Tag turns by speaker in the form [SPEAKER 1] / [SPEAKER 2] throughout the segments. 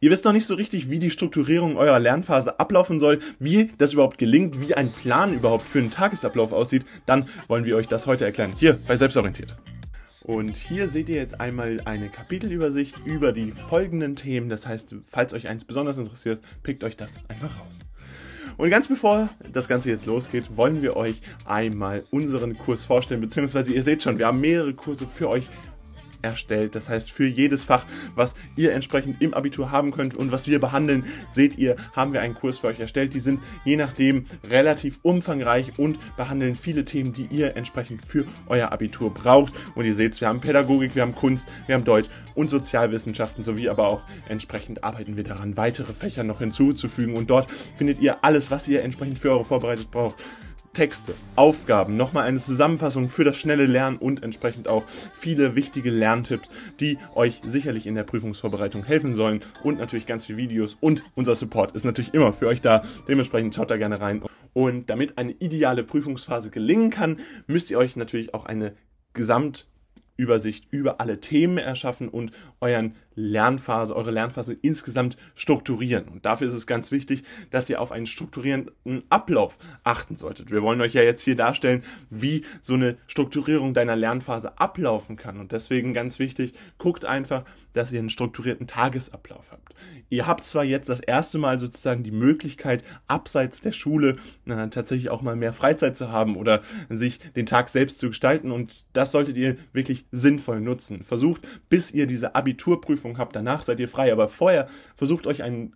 [SPEAKER 1] Ihr wisst noch nicht so richtig, wie die Strukturierung eurer Lernphase ablaufen soll, wie das überhaupt gelingt, wie ein Plan überhaupt für einen Tagesablauf aussieht, dann wollen wir euch das heute erklären. Hier bei Selbstorientiert. Und hier seht ihr jetzt einmal eine Kapitelübersicht über die folgenden Themen. Das heißt, falls euch eins besonders interessiert, pickt euch das einfach raus. Und ganz bevor das Ganze jetzt losgeht, wollen wir euch einmal unseren Kurs vorstellen, beziehungsweise ihr seht schon, wir haben mehrere Kurse für euch erstellt. Das heißt, für jedes Fach, was ihr entsprechend im Abitur haben könnt und was wir behandeln, seht ihr, haben wir einen Kurs für euch erstellt. Die sind je nachdem relativ umfangreich und behandeln viele Themen, die ihr entsprechend für euer Abitur braucht. Und ihr seht, wir haben Pädagogik, wir haben Kunst, wir haben Deutsch und Sozialwissenschaften sowie aber auch entsprechend arbeiten wir daran, weitere Fächer noch hinzuzufügen. Und dort findet ihr alles, was ihr entsprechend für eure Vorbereitung braucht. Texte, Aufgaben, nochmal eine Zusammenfassung für das schnelle Lernen und entsprechend auch viele wichtige Lerntipps, die euch sicherlich in der Prüfungsvorbereitung helfen sollen und natürlich ganz viele Videos und unser Support ist natürlich immer für euch da. Dementsprechend schaut da gerne rein. Und damit eine ideale Prüfungsphase gelingen kann, müsst ihr euch natürlich auch eine Gesamtübersicht über alle Themen erschaffen und euren Lernphase, eure Lernphase insgesamt strukturieren. Und dafür ist es ganz wichtig, dass ihr auf einen strukturierenden Ablauf achten solltet. Wir wollen euch ja jetzt hier darstellen, wie so eine Strukturierung deiner Lernphase ablaufen kann. Und deswegen ganz wichtig, guckt einfach, dass ihr einen strukturierten Tagesablauf habt. Ihr habt zwar jetzt das erste Mal sozusagen die Möglichkeit, abseits der Schule äh, tatsächlich auch mal mehr Freizeit zu haben oder sich den Tag selbst zu gestalten. Und das solltet ihr wirklich sinnvoll nutzen. Versucht, bis ihr diese Abiturprüfung Prüfung habt, danach seid ihr frei. Aber vorher versucht euch einen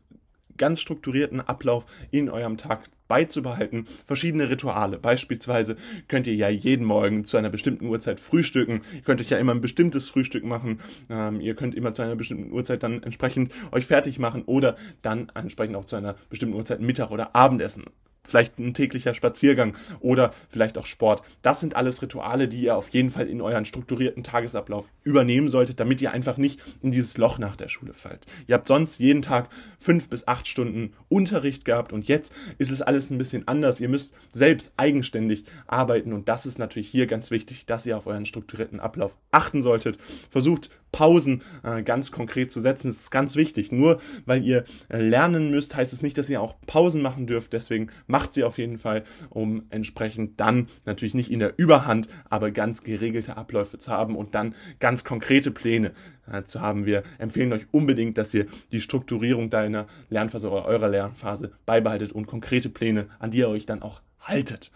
[SPEAKER 1] ganz strukturierten Ablauf in eurem Tag beizubehalten. Verschiedene Rituale. Beispielsweise könnt ihr ja jeden Morgen zu einer bestimmten Uhrzeit frühstücken. Ihr könnt euch ja immer ein bestimmtes Frühstück machen. Ähm, ihr könnt immer zu einer bestimmten Uhrzeit dann entsprechend euch fertig machen oder dann entsprechend auch zu einer bestimmten Uhrzeit Mittag oder Abendessen vielleicht ein täglicher Spaziergang oder vielleicht auch Sport. Das sind alles Rituale, die ihr auf jeden Fall in euren strukturierten Tagesablauf übernehmen solltet, damit ihr einfach nicht in dieses Loch nach der Schule fallt. Ihr habt sonst jeden Tag fünf bis acht Stunden Unterricht gehabt und jetzt ist es alles ein bisschen anders. Ihr müsst selbst eigenständig arbeiten und das ist natürlich hier ganz wichtig, dass ihr auf euren strukturierten Ablauf achten solltet. Versucht Pausen äh, ganz konkret zu setzen. Das ist ganz wichtig. Nur weil ihr äh, lernen müsst, heißt es nicht, dass ihr auch Pausen machen dürft. Deswegen macht sie auf jeden Fall, um entsprechend dann natürlich nicht in der Überhand, aber ganz geregelte Abläufe zu haben und dann ganz konkrete Pläne äh, zu haben. Wir empfehlen euch unbedingt, dass ihr die Strukturierung deiner Lernphase oder eurer Lernphase beibehaltet und konkrete Pläne, an die ihr euch dann auch haltet.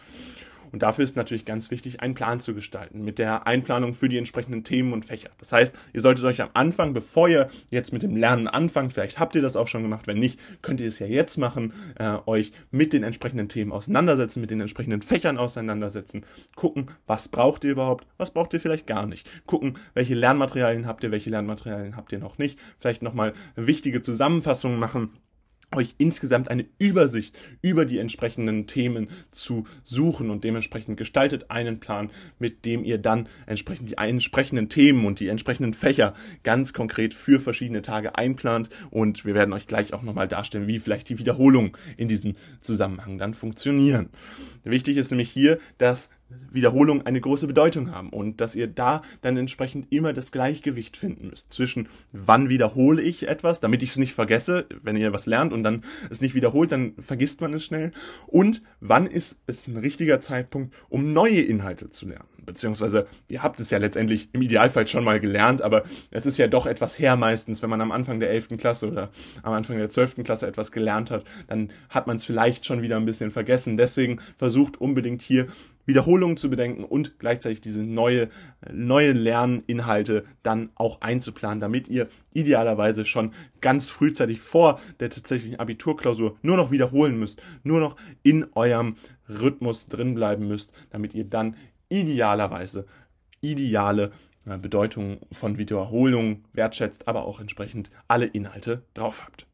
[SPEAKER 1] Und dafür ist natürlich ganz wichtig, einen Plan zu gestalten mit der Einplanung für die entsprechenden Themen und Fächer. Das heißt, ihr solltet euch am Anfang, bevor ihr jetzt mit dem Lernen anfangt, vielleicht habt ihr das auch schon gemacht, wenn nicht, könnt ihr es ja jetzt machen, äh, euch mit den entsprechenden Themen auseinandersetzen, mit den entsprechenden Fächern auseinandersetzen, gucken, was braucht ihr überhaupt, was braucht ihr vielleicht gar nicht, gucken, welche Lernmaterialien habt ihr, welche Lernmaterialien habt ihr noch nicht, vielleicht nochmal wichtige Zusammenfassungen machen euch insgesamt eine Übersicht über die entsprechenden Themen zu suchen und dementsprechend gestaltet einen Plan, mit dem ihr dann entsprechend die entsprechenden Themen und die entsprechenden Fächer ganz konkret für verschiedene Tage einplant und wir werden euch gleich auch nochmal darstellen, wie vielleicht die Wiederholungen in diesem Zusammenhang dann funktionieren. Wichtig ist nämlich hier, dass Wiederholungen eine große Bedeutung haben und dass ihr da dann entsprechend immer das Gleichgewicht finden müsst zwischen wann wiederhole ich etwas, damit ich es nicht vergesse, wenn ihr was lernt und dann es nicht wiederholt, dann vergisst man es schnell und wann ist es ein richtiger Zeitpunkt, um neue Inhalte zu lernen. Beziehungsweise ihr habt es ja letztendlich im Idealfall schon mal gelernt, aber es ist ja doch etwas her meistens, wenn man am Anfang der 11. Klasse oder am Anfang der 12. Klasse etwas gelernt hat, dann hat man es vielleicht schon wieder ein bisschen vergessen. Deswegen versucht unbedingt hier Wiederholungen zu bedenken und gleichzeitig diese neue, neue Lerninhalte dann auch einzuplanen, damit ihr idealerweise schon ganz frühzeitig vor der tatsächlichen Abiturklausur nur noch wiederholen müsst, nur noch in eurem Rhythmus drin bleiben müsst, damit ihr dann idealerweise ideale äh, Bedeutung von Wiederholungen wertschätzt, aber auch entsprechend alle Inhalte drauf habt.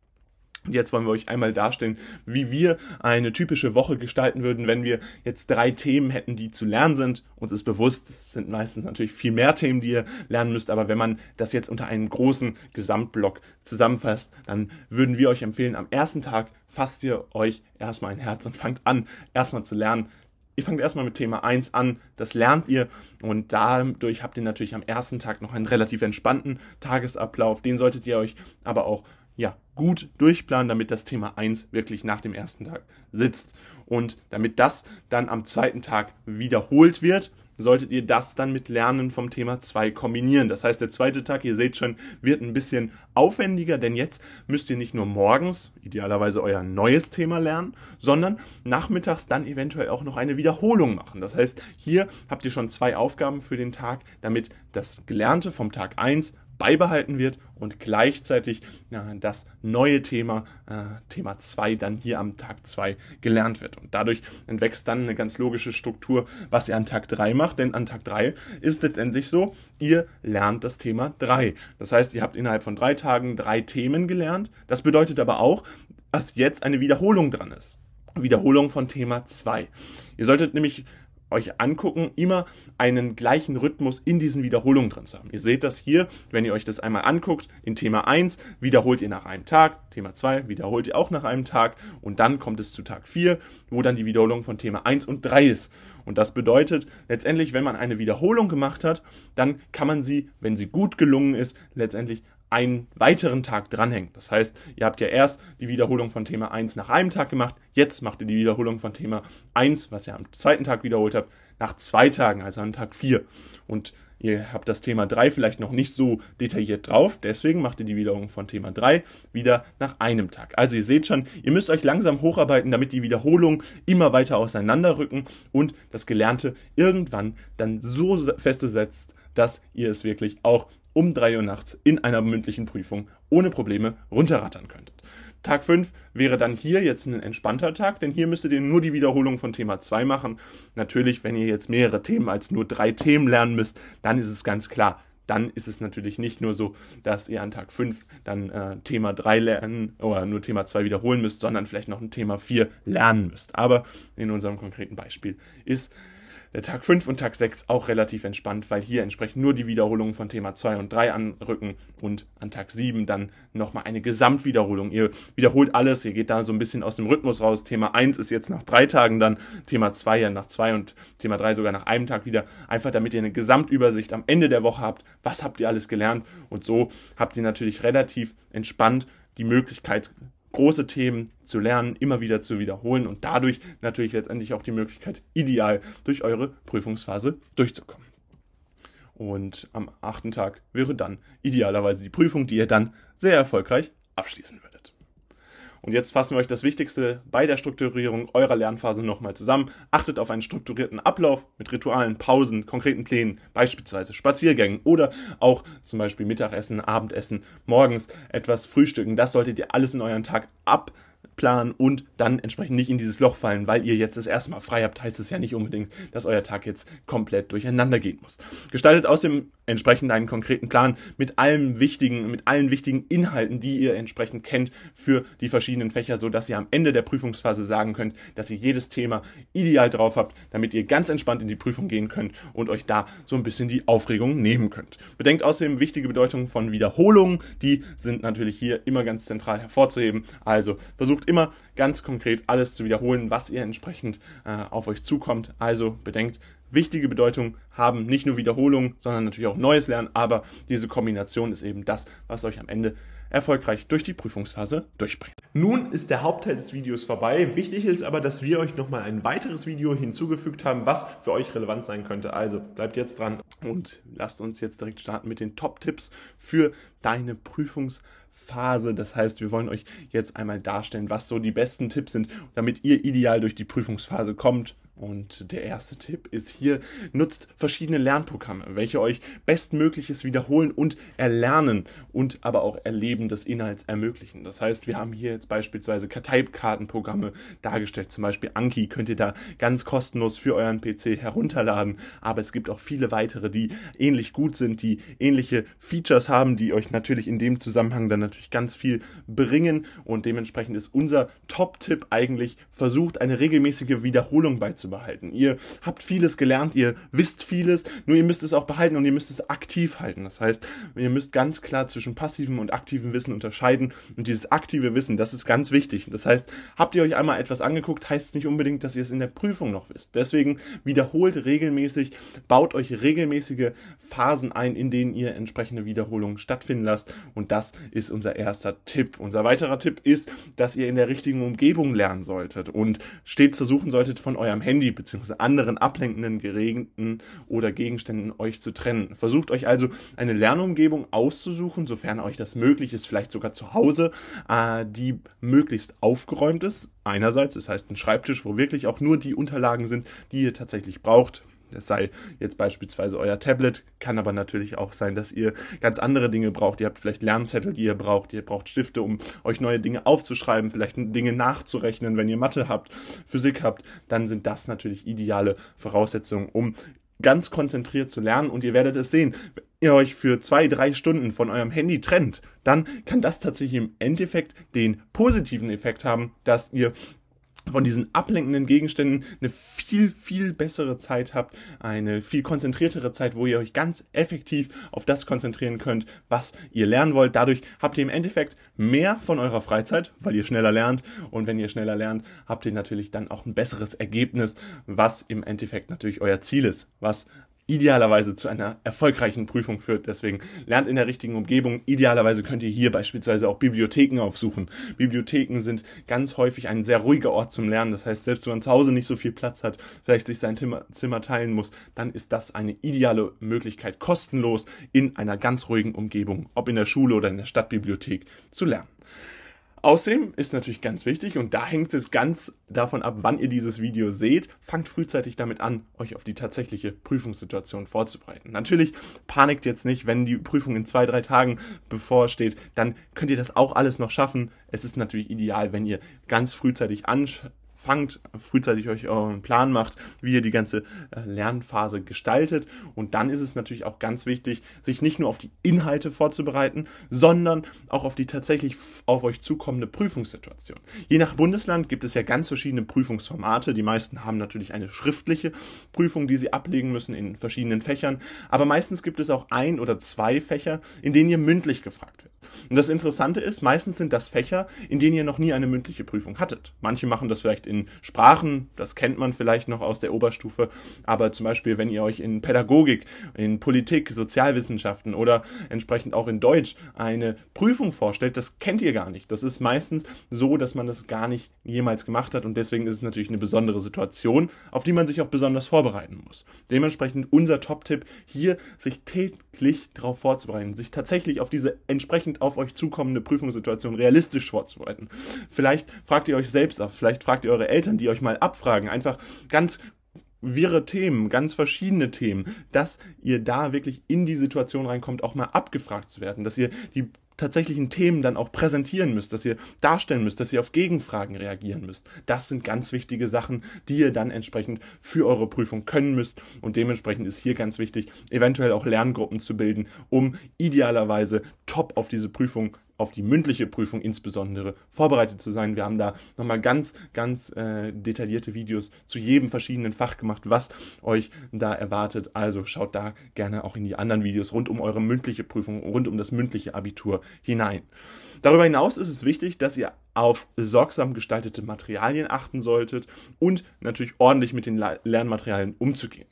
[SPEAKER 1] Und jetzt wollen wir euch einmal darstellen, wie wir eine typische Woche gestalten würden, wenn wir jetzt drei Themen hätten, die zu lernen sind. Uns ist bewusst, es sind meistens natürlich viel mehr Themen, die ihr lernen müsst, aber wenn man das jetzt unter einem großen Gesamtblock zusammenfasst, dann würden wir euch empfehlen, am ersten Tag fasst ihr euch erstmal ein Herz und fangt an, erstmal zu lernen. Ihr fangt erstmal mit Thema 1 an, das lernt ihr und dadurch habt ihr natürlich am ersten Tag noch einen relativ entspannten Tagesablauf. Den solltet ihr euch aber auch ja, gut durchplanen, damit das Thema 1 wirklich nach dem ersten Tag sitzt. Und damit das dann am zweiten Tag wiederholt wird, solltet ihr das dann mit Lernen vom Thema 2 kombinieren. Das heißt, der zweite Tag, ihr seht schon, wird ein bisschen aufwendiger, denn jetzt müsst ihr nicht nur morgens idealerweise euer neues Thema lernen, sondern nachmittags dann eventuell auch noch eine Wiederholung machen. Das heißt, hier habt ihr schon zwei Aufgaben für den Tag, damit das Gelernte vom Tag 1 beibehalten wird und gleichzeitig äh, das neue Thema, äh, Thema 2, dann hier am Tag 2 gelernt wird. Und dadurch entwächst dann eine ganz logische Struktur, was ihr an Tag 3 macht, denn an Tag 3 ist letztendlich so, ihr lernt das Thema 3. Das heißt, ihr habt innerhalb von drei Tagen drei Themen gelernt. Das bedeutet aber auch, dass jetzt eine Wiederholung dran ist. Wiederholung von Thema 2. Ihr solltet nämlich euch angucken, immer einen gleichen Rhythmus in diesen Wiederholungen drin zu haben. Ihr seht das hier, wenn ihr euch das einmal anguckt, in Thema 1 wiederholt ihr nach einem Tag, Thema 2 wiederholt ihr auch nach einem Tag und dann kommt es zu Tag 4, wo dann die Wiederholung von Thema 1 und 3 ist. Und das bedeutet letztendlich, wenn man eine Wiederholung gemacht hat, dann kann man sie, wenn sie gut gelungen ist, letztendlich einen weiteren Tag dranhängen. Das heißt, ihr habt ja erst die Wiederholung von Thema 1 nach einem Tag gemacht, jetzt macht ihr die Wiederholung von Thema 1, was ihr am zweiten Tag wiederholt habt, nach zwei Tagen, also an Tag 4. Und ihr habt das Thema 3 vielleicht noch nicht so detailliert drauf, deswegen macht ihr die Wiederholung von Thema 3 wieder nach einem Tag. Also ihr seht schon, ihr müsst euch langsam hocharbeiten, damit die Wiederholungen immer weiter auseinanderrücken und das Gelernte irgendwann dann so festgesetzt, dass ihr es wirklich auch um 3 Uhr nachts in einer mündlichen Prüfung ohne Probleme runterrattern könntet. Tag 5 wäre dann hier jetzt ein entspannter Tag, denn hier müsstet ihr nur die Wiederholung von Thema 2 machen. Natürlich, wenn ihr jetzt mehrere Themen als nur drei Themen lernen müsst, dann ist es ganz klar, dann ist es natürlich nicht nur so, dass ihr an Tag 5 dann äh, Thema 3 lernen oder nur Thema 2 wiederholen müsst, sondern vielleicht noch ein Thema 4 lernen müsst. Aber in unserem konkreten Beispiel ist der Tag 5 und Tag 6 auch relativ entspannt, weil hier entsprechend nur die Wiederholungen von Thema 2 und 3 anrücken und an Tag 7 dann nochmal eine Gesamtwiederholung. Ihr wiederholt alles, ihr geht da so ein bisschen aus dem Rhythmus raus. Thema 1 ist jetzt nach drei Tagen dann, Thema 2 ja nach zwei und Thema 3 sogar nach einem Tag wieder. Einfach damit ihr eine Gesamtübersicht am Ende der Woche habt, was habt ihr alles gelernt und so habt ihr natürlich relativ entspannt die Möglichkeit, große Themen zu lernen, immer wieder zu wiederholen und dadurch natürlich letztendlich auch die Möglichkeit, ideal durch eure Prüfungsphase durchzukommen. Und am achten Tag wäre dann idealerweise die Prüfung, die ihr dann sehr erfolgreich abschließen würdet. Und jetzt fassen wir euch das Wichtigste bei der Strukturierung eurer Lernphase nochmal zusammen. Achtet auf einen strukturierten Ablauf mit Ritualen, Pausen, konkreten Plänen, beispielsweise Spaziergängen oder auch zum Beispiel Mittagessen, Abendessen, morgens etwas Frühstücken. Das solltet ihr alles in euren Tag ab planen und dann entsprechend nicht in dieses Loch fallen, weil ihr jetzt das erste Mal frei habt, heißt es ja nicht unbedingt, dass euer Tag jetzt komplett durcheinander gehen muss. Gestaltet außerdem entsprechend einen konkreten Plan mit allen wichtigen, mit allen wichtigen Inhalten, die ihr entsprechend kennt für die verschiedenen Fächer, so dass ihr am Ende der Prüfungsphase sagen könnt, dass ihr jedes Thema ideal drauf habt, damit ihr ganz entspannt in die Prüfung gehen könnt und euch da so ein bisschen die Aufregung nehmen könnt. Bedenkt außerdem wichtige Bedeutung von Wiederholungen, die sind natürlich hier immer ganz zentral hervorzuheben. Also versucht versucht immer ganz konkret alles zu wiederholen, was ihr entsprechend äh, auf euch zukommt. Also bedenkt, wichtige Bedeutung haben nicht nur Wiederholung, sondern natürlich auch neues Lernen, aber diese Kombination ist eben das, was euch am Ende erfolgreich durch die Prüfungsphase durchbringt. Nun ist der Hauptteil des Videos vorbei. Wichtig ist aber, dass wir euch nochmal ein weiteres Video hinzugefügt haben, was für euch relevant sein könnte. Also bleibt jetzt dran und lasst uns jetzt direkt starten mit den Top-Tipps für deine Prüfungsphase. Das heißt, wir wollen euch jetzt einmal darstellen, was so die besten Tipps sind, damit ihr ideal durch die Prüfungsphase kommt und der erste Tipp ist hier, nutzt verschiedene Lernprogramme, welche euch bestmögliches Wiederholen und Erlernen und aber auch Erleben des Inhalts ermöglichen. Das heißt, wir haben hier jetzt beispielsweise Karteikartenprogramme dargestellt, zum Beispiel Anki könnt ihr da ganz kostenlos für euren PC herunterladen, aber es gibt auch viele weitere, die ähnlich gut sind, die ähnliche Features haben, die euch natürlich in dem Zusammenhang dann natürlich ganz viel bringen. Und dementsprechend ist unser Top-Tipp eigentlich, versucht eine regelmäßige Wiederholung beizubehalten behalten. Ihr habt vieles gelernt, ihr wisst vieles, nur ihr müsst es auch behalten und ihr müsst es aktiv halten. Das heißt, ihr müsst ganz klar zwischen passivem und aktivem Wissen unterscheiden und dieses aktive Wissen, das ist ganz wichtig. Das heißt, habt ihr euch einmal etwas angeguckt, heißt es nicht unbedingt, dass ihr es in der Prüfung noch wisst. Deswegen wiederholt regelmäßig, baut euch regelmäßige Phasen ein, in denen ihr entsprechende Wiederholungen stattfinden lasst und das ist unser erster Tipp. Unser weiterer Tipp ist, dass ihr in der richtigen Umgebung lernen solltet und stets versuchen solltet, von eurem Handy bzw. anderen ablenkenden Geräten oder Gegenständen euch zu trennen. Versucht euch also eine Lernumgebung auszusuchen, sofern euch das möglich ist, vielleicht sogar zu Hause, äh, die möglichst aufgeräumt ist. Einerseits, das heißt ein Schreibtisch, wo wirklich auch nur die Unterlagen sind, die ihr tatsächlich braucht. Es sei jetzt beispielsweise euer Tablet, kann aber natürlich auch sein, dass ihr ganz andere Dinge braucht. Ihr habt vielleicht Lernzettel, die ihr braucht. Ihr braucht Stifte, um euch neue Dinge aufzuschreiben, vielleicht Dinge nachzurechnen. Wenn ihr Mathe habt, Physik habt, dann sind das natürlich ideale Voraussetzungen, um ganz konzentriert zu lernen. Und ihr werdet es sehen, wenn ihr euch für zwei, drei Stunden von eurem Handy trennt, dann kann das tatsächlich im Endeffekt den positiven Effekt haben, dass ihr von diesen ablenkenden Gegenständen eine viel, viel bessere Zeit habt, eine viel konzentriertere Zeit, wo ihr euch ganz effektiv auf das konzentrieren könnt, was ihr lernen wollt. Dadurch habt ihr im Endeffekt mehr von eurer Freizeit, weil ihr schneller lernt. Und wenn ihr schneller lernt, habt ihr natürlich dann auch ein besseres Ergebnis, was im Endeffekt natürlich euer Ziel ist, was idealerweise zu einer erfolgreichen Prüfung führt. Deswegen lernt in der richtigen Umgebung. Idealerweise könnt ihr hier beispielsweise auch Bibliotheken aufsuchen. Bibliotheken sind ganz häufig ein sehr ruhiger Ort zum Lernen. Das heißt, selbst wenn man zu Hause nicht so viel Platz hat, vielleicht sich sein Zimmer teilen muss, dann ist das eine ideale Möglichkeit, kostenlos in einer ganz ruhigen Umgebung, ob in der Schule oder in der Stadtbibliothek, zu lernen. Außerdem ist natürlich ganz wichtig, und da hängt es ganz davon ab, wann ihr dieses Video seht, fangt frühzeitig damit an, euch auf die tatsächliche Prüfungssituation vorzubereiten. Natürlich panikt jetzt nicht, wenn die Prüfung in zwei, drei Tagen bevorsteht, dann könnt ihr das auch alles noch schaffen. Es ist natürlich ideal, wenn ihr ganz frühzeitig anschaut fangt, frühzeitig euch euren Plan macht, wie ihr die ganze äh, Lernphase gestaltet. Und dann ist es natürlich auch ganz wichtig, sich nicht nur auf die Inhalte vorzubereiten, sondern auch auf die tatsächlich auf euch zukommende Prüfungssituation. Je nach Bundesland gibt es ja ganz verschiedene Prüfungsformate. Die meisten haben natürlich eine schriftliche Prüfung, die sie ablegen müssen in verschiedenen Fächern. Aber meistens gibt es auch ein oder zwei Fächer, in denen ihr mündlich gefragt wird. Und das Interessante ist, meistens sind das Fächer, in denen ihr noch nie eine mündliche Prüfung hattet. Manche machen das vielleicht in Sprachen, das kennt man vielleicht noch aus der Oberstufe, aber zum Beispiel, wenn ihr euch in Pädagogik, in Politik, Sozialwissenschaften oder entsprechend auch in Deutsch eine Prüfung vorstellt, das kennt ihr gar nicht. Das ist meistens so, dass man das gar nicht jemals gemacht hat und deswegen ist es natürlich eine besondere Situation, auf die man sich auch besonders vorbereiten muss. Dementsprechend unser Top-Tipp hier, sich täglich darauf vorzubereiten, sich tatsächlich auf diese entsprechend auf euch zukommende Prüfungssituation realistisch vorzubereiten. Vielleicht fragt ihr euch selbst auf, vielleicht fragt ihr eure Eltern, die euch mal abfragen, einfach ganz wirre Themen, ganz verschiedene Themen, dass ihr da wirklich in die Situation reinkommt, auch mal abgefragt zu werden, dass ihr die tatsächlichen Themen dann auch präsentieren müsst, dass ihr darstellen müsst, dass ihr auf Gegenfragen reagieren müsst. Das sind ganz wichtige Sachen, die ihr dann entsprechend für eure Prüfung können müsst. Und dementsprechend ist hier ganz wichtig, eventuell auch Lerngruppen zu bilden, um idealerweise top auf diese Prüfung auf die mündliche Prüfung insbesondere vorbereitet zu sein. Wir haben da nochmal ganz, ganz äh, detaillierte Videos zu jedem verschiedenen Fach gemacht, was euch da erwartet. Also schaut da gerne auch in die anderen Videos rund um eure mündliche Prüfung, rund um das mündliche Abitur hinein. Darüber hinaus ist es wichtig, dass ihr auf sorgsam gestaltete Materialien achten solltet und natürlich ordentlich mit den Lernmaterialien umzugehen.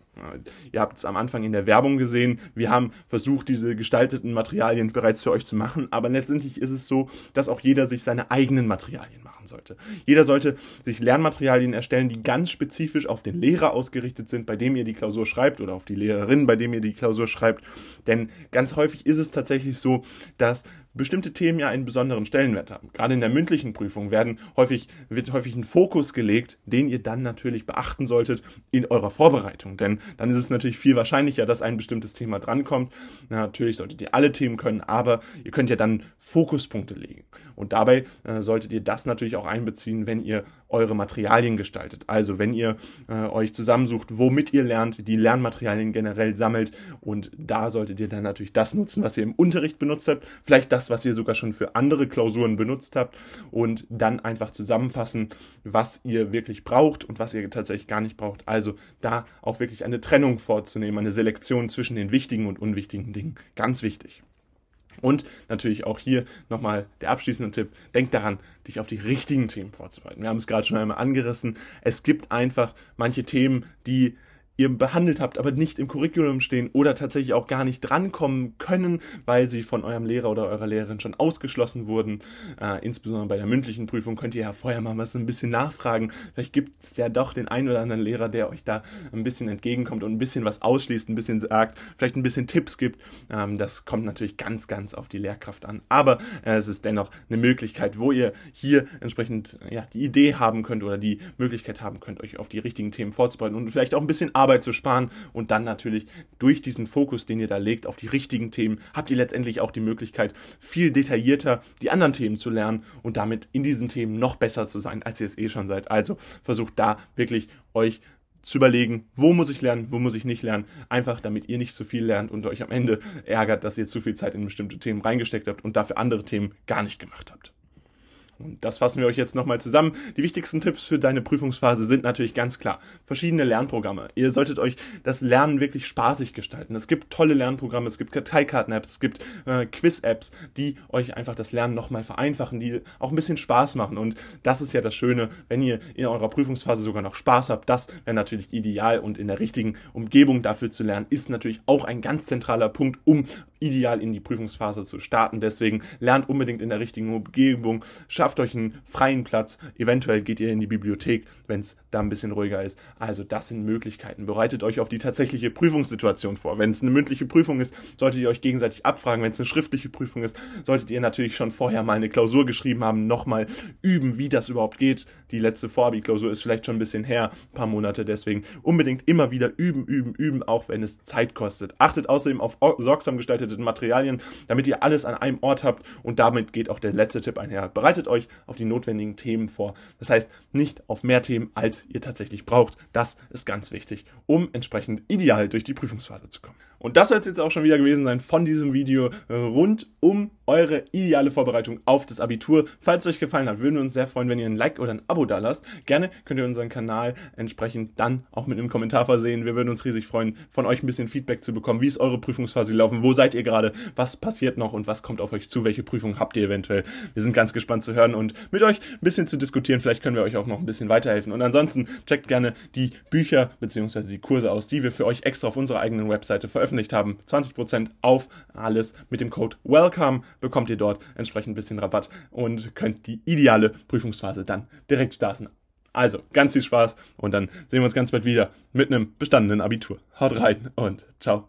[SPEAKER 1] Ihr habt es am Anfang in der Werbung gesehen. Wir haben versucht, diese gestalteten Materialien bereits für euch zu machen. Aber letztendlich ist es so, dass auch jeder sich seine eigenen Materialien machen sollte. Jeder sollte sich Lernmaterialien erstellen, die ganz spezifisch auf den Lehrer ausgerichtet sind, bei dem ihr die Klausur schreibt oder auf die Lehrerin, bei dem ihr die Klausur schreibt. Denn ganz häufig ist es tatsächlich so, dass bestimmte Themen ja einen besonderen Stellenwert haben. Gerade in der mündlichen Prüfung werden häufig, wird häufig ein Fokus gelegt, den ihr dann natürlich beachten solltet in eurer Vorbereitung. Denn dann ist es natürlich viel wahrscheinlicher, dass ein bestimmtes Thema drankommt. natürlich solltet ihr alle Themen können, aber ihr könnt ja dann Fokuspunkte legen. Und dabei äh, solltet ihr das natürlich auch einbeziehen, wenn ihr eure Materialien gestaltet. Also wenn ihr äh, euch zusammensucht, womit ihr lernt, die Lernmaterialien generell sammelt und da solltet ihr dann natürlich das nutzen, was ihr im Unterricht benutzt habt. Vielleicht das das, was ihr sogar schon für andere Klausuren benutzt habt und dann einfach zusammenfassen, was ihr wirklich braucht und was ihr tatsächlich gar nicht braucht. Also da auch wirklich eine Trennung vorzunehmen, eine Selektion zwischen den wichtigen und unwichtigen Dingen. Ganz wichtig. Und natürlich auch hier nochmal der abschließende Tipp. Denk daran, dich auf die richtigen Themen vorzubereiten. Wir haben es gerade schon einmal angerissen. Es gibt einfach manche Themen, die ihr behandelt habt, aber nicht im Curriculum stehen oder tatsächlich auch gar nicht drankommen können, weil sie von eurem Lehrer oder eurer Lehrerin schon ausgeschlossen wurden. Äh, insbesondere bei der mündlichen Prüfung könnt ihr ja vorher mal was ein bisschen nachfragen. Vielleicht gibt es ja doch den einen oder anderen Lehrer, der euch da ein bisschen entgegenkommt und ein bisschen was ausschließt, ein bisschen sagt, vielleicht ein bisschen Tipps gibt. Ähm, das kommt natürlich ganz, ganz auf die Lehrkraft an. Aber äh, es ist dennoch eine Möglichkeit, wo ihr hier entsprechend ja, die Idee haben könnt oder die Möglichkeit haben könnt, euch auf die richtigen Themen vorzubereiten und vielleicht auch ein bisschen Arbeit Arbeit zu sparen und dann natürlich durch diesen Fokus, den ihr da legt auf die richtigen Themen, habt ihr letztendlich auch die Möglichkeit, viel detaillierter die anderen Themen zu lernen und damit in diesen Themen noch besser zu sein, als ihr es eh schon seid. Also versucht da wirklich euch zu überlegen, wo muss ich lernen, wo muss ich nicht lernen, einfach damit ihr nicht zu viel lernt und euch am Ende ärgert, dass ihr zu viel Zeit in bestimmte Themen reingesteckt habt und dafür andere Themen gar nicht gemacht habt. Und das fassen wir euch jetzt nochmal zusammen. Die wichtigsten Tipps für deine Prüfungsphase sind natürlich ganz klar. Verschiedene Lernprogramme. Ihr solltet euch das Lernen wirklich spaßig gestalten. Es gibt tolle Lernprogramme, es gibt Karteikarten-Apps, es gibt äh, Quiz-Apps, die euch einfach das Lernen nochmal vereinfachen, die auch ein bisschen Spaß machen. Und das ist ja das Schöne, wenn ihr in eurer Prüfungsphase sogar noch Spaß habt. Das wäre natürlich ideal und in der richtigen Umgebung dafür zu lernen, ist natürlich auch ein ganz zentraler Punkt, um ideal in die Prüfungsphase zu starten. Deswegen lernt unbedingt in der richtigen Umgebung, schafft euch einen freien Platz. Eventuell geht ihr in die Bibliothek, wenn es da ein bisschen ruhiger ist. Also das sind Möglichkeiten. Bereitet euch auf die tatsächliche Prüfungssituation vor. Wenn es eine mündliche Prüfung ist, solltet ihr euch gegenseitig abfragen. Wenn es eine schriftliche Prüfung ist, solltet ihr natürlich schon vorher mal eine Klausur geschrieben haben, nochmal üben, wie das überhaupt geht. Die letzte Vorbi-Klausur ist vielleicht schon ein bisschen her, ein paar Monate. Deswegen unbedingt immer wieder üben, üben, üben, auch wenn es Zeit kostet. Achtet außerdem auf sorgsam gestaltete Materialien, damit ihr alles an einem Ort habt. Und damit geht auch der letzte Tipp einher. Bereitet euch auf die notwendigen Themen vor. Das heißt, nicht auf mehr Themen, als ihr tatsächlich braucht. Das ist ganz wichtig, um entsprechend ideal durch die Prüfungsphase zu kommen. Und das soll es jetzt auch schon wieder gewesen sein von diesem Video rund um eure ideale Vorbereitung auf das Abitur. Falls es euch gefallen hat, würden wir uns sehr freuen, wenn ihr ein Like oder ein Abo da lasst. Gerne könnt ihr unseren Kanal entsprechend dann auch mit einem Kommentar versehen. Wir würden uns riesig freuen, von euch ein bisschen Feedback zu bekommen. Wie ist eure Prüfungsphase gelaufen? Wo seid ihr gerade? Was passiert noch und was kommt auf euch zu? Welche Prüfung habt ihr eventuell? Wir sind ganz gespannt zu hören und mit euch ein bisschen zu diskutieren. Vielleicht können wir euch auch noch ein bisschen weiterhelfen. Und ansonsten checkt gerne die Bücher bzw. die Kurse aus, die wir für euch extra auf unserer eigenen Webseite veröffentlicht haben. 20% auf alles mit dem Code WELCOME bekommt ihr dort entsprechend ein bisschen Rabatt und könnt die ideale Prüfungsphase dann direkt starten. Also, ganz viel Spaß und dann sehen wir uns ganz bald wieder mit einem bestandenen Abitur. Haut rein und ciao.